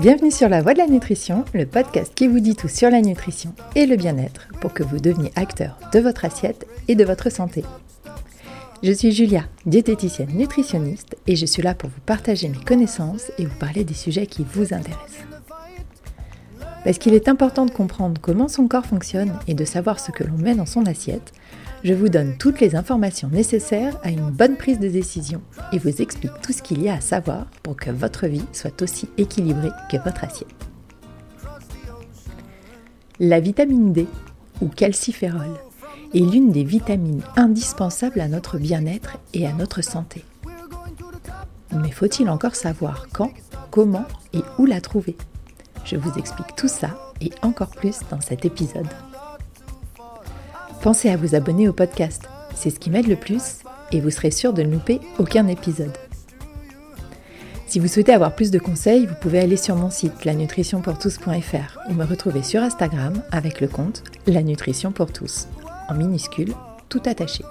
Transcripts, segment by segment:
Bienvenue sur La Voie de la Nutrition, le podcast qui vous dit tout sur la nutrition et le bien-être pour que vous deveniez acteur de votre assiette et de votre santé. Je suis Julia, diététicienne nutritionniste et je suis là pour vous partager mes connaissances et vous parler des sujets qui vous intéressent. Parce qu'il est important de comprendre comment son corps fonctionne et de savoir ce que l'on met dans son assiette, je vous donne toutes les informations nécessaires à une bonne prise de décision et vous explique tout ce qu'il y a à savoir pour que votre vie soit aussi équilibrée que votre assiette. La vitamine D, ou calciférol, est l'une des vitamines indispensables à notre bien-être et à notre santé. Mais faut-il encore savoir quand, comment et où la trouver? Je vous explique tout ça et encore plus dans cet épisode. Pensez à vous abonner au podcast, c'est ce qui m'aide le plus et vous serez sûr de ne louper aucun épisode. Si vous souhaitez avoir plus de conseils, vous pouvez aller sur mon site lanutritionpourtous.fr ou me retrouver sur Instagram avec le compte La Nutrition pour tous, en minuscule, tout attaché.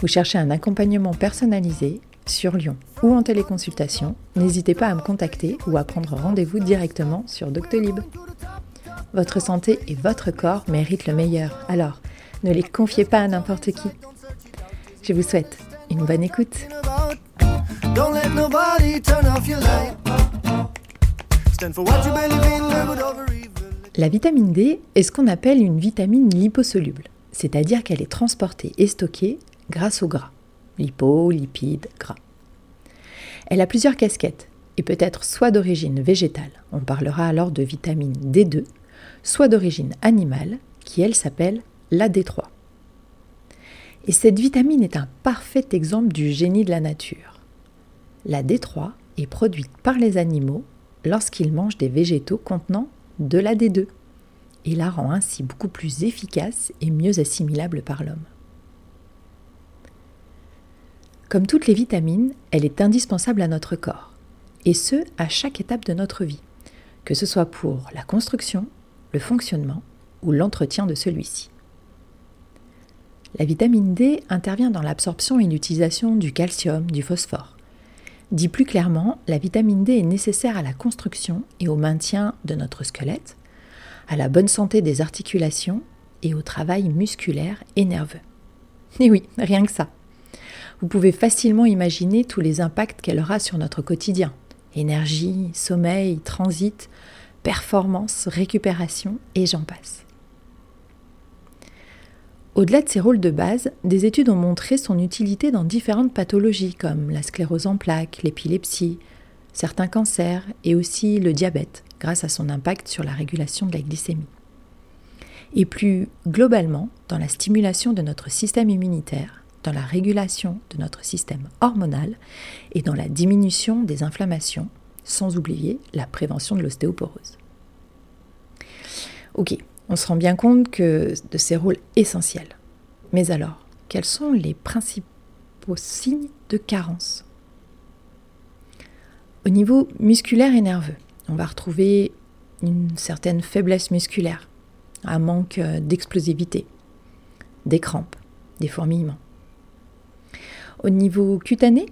Vous cherchez un accompagnement personnalisé sur Lyon ou en téléconsultation, n'hésitez pas à me contacter ou à prendre rendez-vous directement sur Doctolib. Votre santé et votre corps méritent le meilleur, alors ne les confiez pas à n'importe qui. Je vous souhaite une bonne écoute. La vitamine D est ce qu'on appelle une vitamine liposoluble, c'est-à-dire qu'elle est transportée et stockée grâce au gras, lipo, lipides, gras. Elle a plusieurs casquettes et peut être soit d'origine végétale, on parlera alors de vitamine D2, soit d'origine animale, qui elle s'appelle la D3. Et cette vitamine est un parfait exemple du génie de la nature. La D3 est produite par les animaux lorsqu'ils mangent des végétaux contenant de la D2 et la rend ainsi beaucoup plus efficace et mieux assimilable par l'homme. Comme toutes les vitamines, elle est indispensable à notre corps, et ce, à chaque étape de notre vie, que ce soit pour la construction, le fonctionnement ou l'entretien de celui-ci. La vitamine D intervient dans l'absorption et l'utilisation du calcium, du phosphore. Dit plus clairement, la vitamine D est nécessaire à la construction et au maintien de notre squelette, à la bonne santé des articulations et au travail musculaire et nerveux. Et oui, rien que ça. Vous pouvez facilement imaginer tous les impacts qu'elle aura sur notre quotidien. Énergie, sommeil, transit, performance, récupération et j'en passe. Au-delà de ses rôles de base, des études ont montré son utilité dans différentes pathologies comme la sclérose en plaques, l'épilepsie, certains cancers et aussi le diabète grâce à son impact sur la régulation de la glycémie. Et plus globalement, dans la stimulation de notre système immunitaire, dans la régulation de notre système hormonal et dans la diminution des inflammations sans oublier la prévention de l'ostéoporose. Ok, on se rend bien compte que de ces rôles essentiels. Mais alors, quels sont les principaux signes de carence? Au niveau musculaire et nerveux, on va retrouver une certaine faiblesse musculaire, un manque d'explosivité, des crampes, des fourmillements. Au niveau cutané,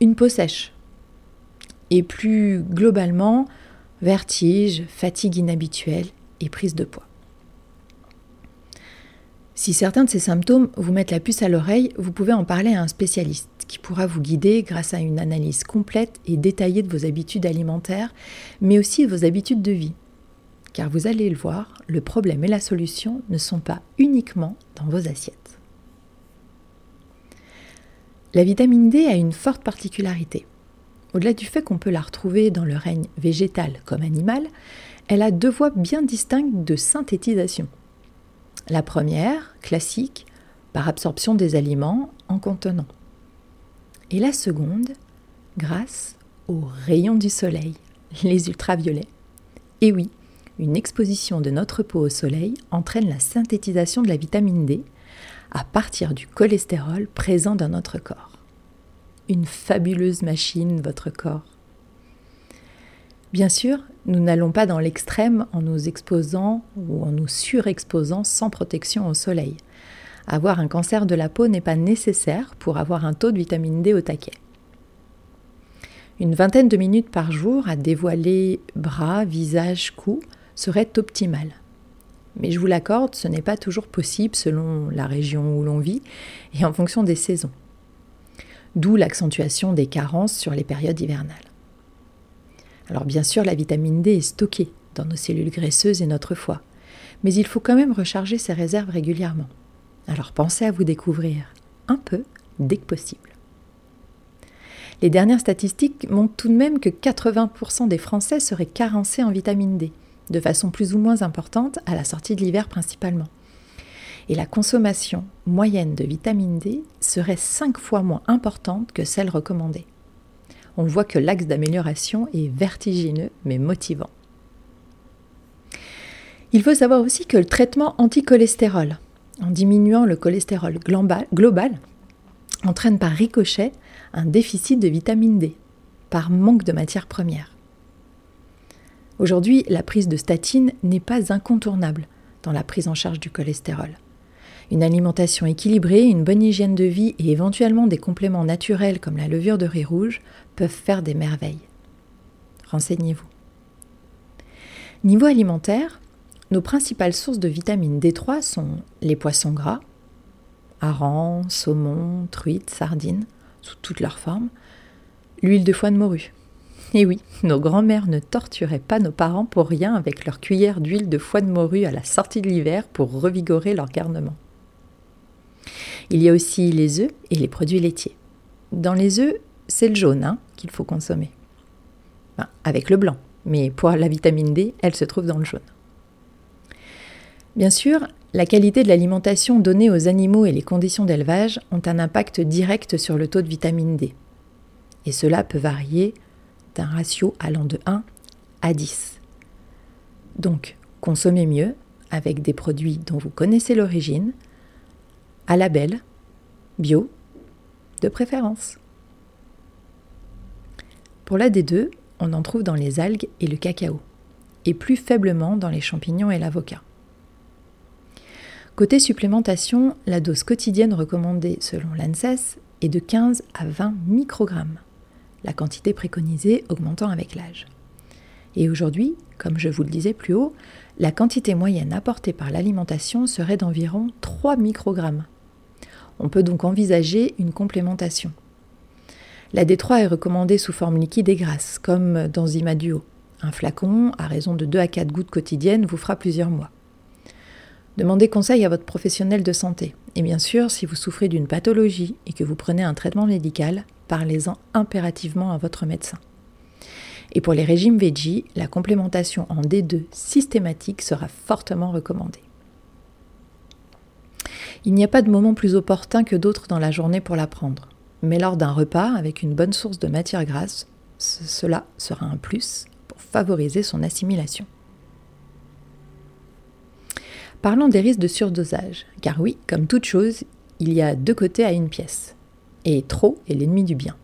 une peau sèche, et plus globalement, vertige, fatigue inhabituelle et prise de poids. Si certains de ces symptômes vous mettent la puce à l'oreille, vous pouvez en parler à un spécialiste qui pourra vous guider grâce à une analyse complète et détaillée de vos habitudes alimentaires, mais aussi de vos habitudes de vie. Car vous allez le voir, le problème et la solution ne sont pas uniquement dans vos assiettes. La vitamine D a une forte particularité. Au-delà du fait qu'on peut la retrouver dans le règne végétal comme animal, elle a deux voies bien distinctes de synthétisation. La première, classique, par absorption des aliments en contenant. Et la seconde, grâce aux rayons du soleil, les ultraviolets. Et oui, une exposition de notre peau au soleil entraîne la synthétisation de la vitamine D à partir du cholestérol présent dans notre corps fabuleuse machine, votre corps. Bien sûr, nous n'allons pas dans l'extrême en nous exposant ou en nous surexposant sans protection au soleil. Avoir un cancer de la peau n'est pas nécessaire pour avoir un taux de vitamine D au taquet. Une vingtaine de minutes par jour à dévoiler bras, visage, cou serait optimal. Mais je vous l'accorde, ce n'est pas toujours possible selon la région où l'on vit et en fonction des saisons. D'où l'accentuation des carences sur les périodes hivernales. Alors bien sûr, la vitamine D est stockée dans nos cellules graisseuses et notre foie, mais il faut quand même recharger ses réserves régulièrement. Alors pensez à vous découvrir un peu dès que possible. Les dernières statistiques montrent tout de même que 80% des Français seraient carencés en vitamine D, de façon plus ou moins importante à la sortie de l'hiver principalement. Et la consommation moyenne de vitamine D serait 5 fois moins importante que celle recommandée. On voit que l'axe d'amélioration est vertigineux mais motivant. Il faut savoir aussi que le traitement anticholestérol, en diminuant le cholestérol global, entraîne par ricochet un déficit de vitamine D, par manque de matières premières. Aujourd'hui, la prise de statine n'est pas incontournable dans la prise en charge du cholestérol. Une alimentation équilibrée, une bonne hygiène de vie et éventuellement des compléments naturels comme la levure de riz rouge peuvent faire des merveilles. Renseignez-vous. Niveau alimentaire, nos principales sources de vitamine D3 sont les poissons gras, harengs, saumon, truites, sardines, sous toutes leurs formes, l'huile de foie de morue. Et oui, nos grands-mères ne torturaient pas nos parents pour rien avec leur cuillère d'huile de foie de morue à la sortie de l'hiver pour revigorer leur garnement. Il y a aussi les œufs et les produits laitiers. Dans les œufs, c'est le jaune hein, qu'il faut consommer. avec le blanc, mais pour la vitamine D, elle se trouve dans le jaune. Bien sûr, la qualité de l'alimentation donnée aux animaux et les conditions d'élevage ont un impact direct sur le taux de vitamine D. Et cela peut varier d'un ratio allant de 1 à 10. Donc, consommez mieux avec des produits dont vous connaissez l'origine, à label, bio, de préférence. Pour la D2, on en trouve dans les algues et le cacao, et plus faiblement dans les champignons et l'avocat. Côté supplémentation, la dose quotidienne recommandée selon l'ANSES est de 15 à 20 microgrammes, la quantité préconisée augmentant avec l'âge. Et aujourd'hui, comme je vous le disais plus haut, la quantité moyenne apportée par l'alimentation serait d'environ 3 microgrammes. On peut donc envisager une complémentation. La D3 est recommandée sous forme liquide et grasse, comme dans Zimaduo. Un flacon, à raison de 2 à 4 gouttes quotidiennes, vous fera plusieurs mois. Demandez conseil à votre professionnel de santé. Et bien sûr, si vous souffrez d'une pathologie et que vous prenez un traitement médical, parlez-en impérativement à votre médecin. Et pour les régimes veggie, la complémentation en D2 systématique sera fortement recommandée. Il n'y a pas de moment plus opportun que d'autres dans la journée pour la prendre. Mais lors d'un repas avec une bonne source de matière grasse, cela sera un plus pour favoriser son assimilation. Parlons des risques de surdosage, car oui, comme toute chose, il y a deux côtés à une pièce. Et trop est l'ennemi du bien.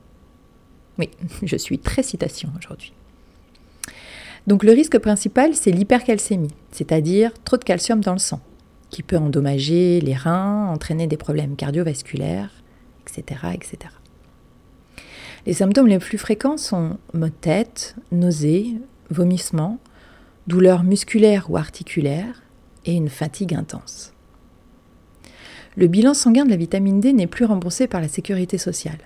Oui, je suis très citation aujourd'hui. Donc le risque principal, c'est l'hypercalcémie, c'est-à-dire trop de calcium dans le sang, qui peut endommager les reins, entraîner des problèmes cardiovasculaires, etc. etc. Les symptômes les plus fréquents sont maux de tête, nausées, vomissements, douleurs musculaires ou articulaires, et une fatigue intense. Le bilan sanguin de la vitamine D n'est plus remboursé par la sécurité sociale.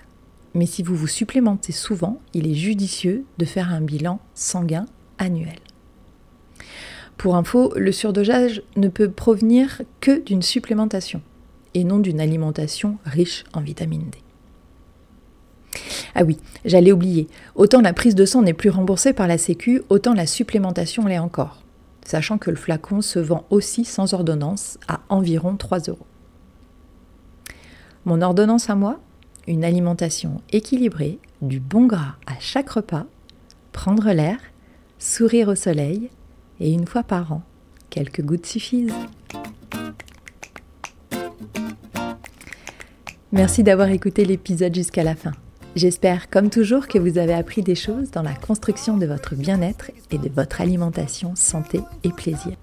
Mais si vous vous supplémentez souvent, il est judicieux de faire un bilan sanguin annuel. Pour info, le surdosage ne peut provenir que d'une supplémentation et non d'une alimentation riche en vitamine D. Ah oui, j'allais oublier, autant la prise de sang n'est plus remboursée par la Sécu, autant la supplémentation l'est encore sachant que le flacon se vend aussi sans ordonnance à environ 3 euros. Mon ordonnance à moi Une alimentation équilibrée, du bon gras à chaque repas, prendre l'air, sourire au soleil, et une fois par an, quelques gouttes suffisent. Merci d'avoir écouté l'épisode jusqu'à la fin. J'espère, comme toujours, que vous avez appris des choses dans la construction de votre bien-être et de votre alimentation, santé et plaisir.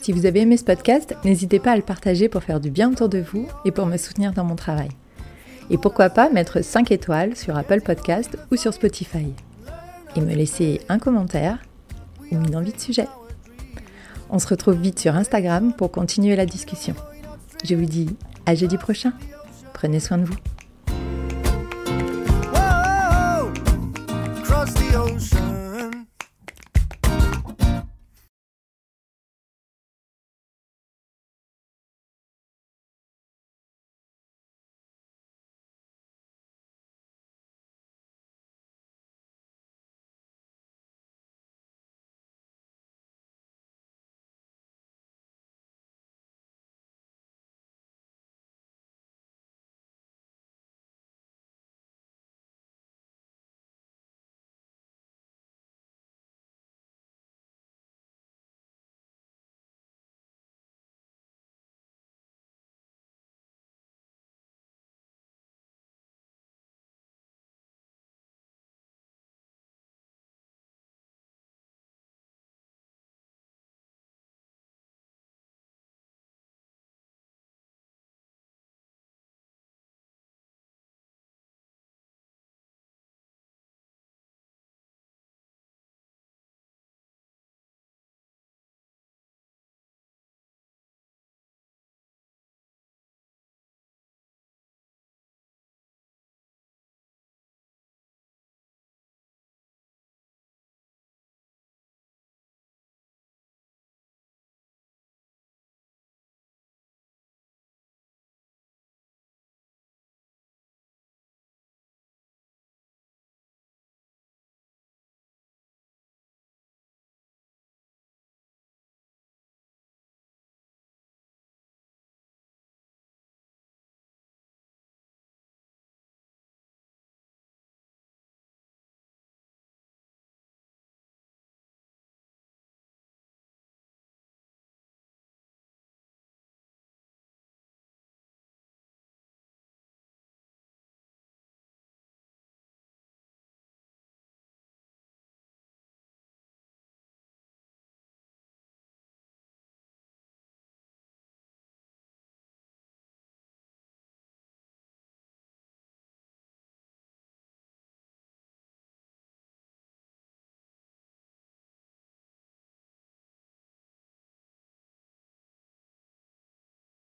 Si vous avez aimé ce podcast, n'hésitez pas à le partager pour faire du bien autour de vous et pour me soutenir dans mon travail. Et pourquoi pas mettre 5 étoiles sur Apple Podcast ou sur Spotify. Et me laisser un commentaire ou une envie de sujet. On se retrouve vite sur Instagram pour continuer la discussion. Je vous dis à jeudi prochain. Prenez soin de vous.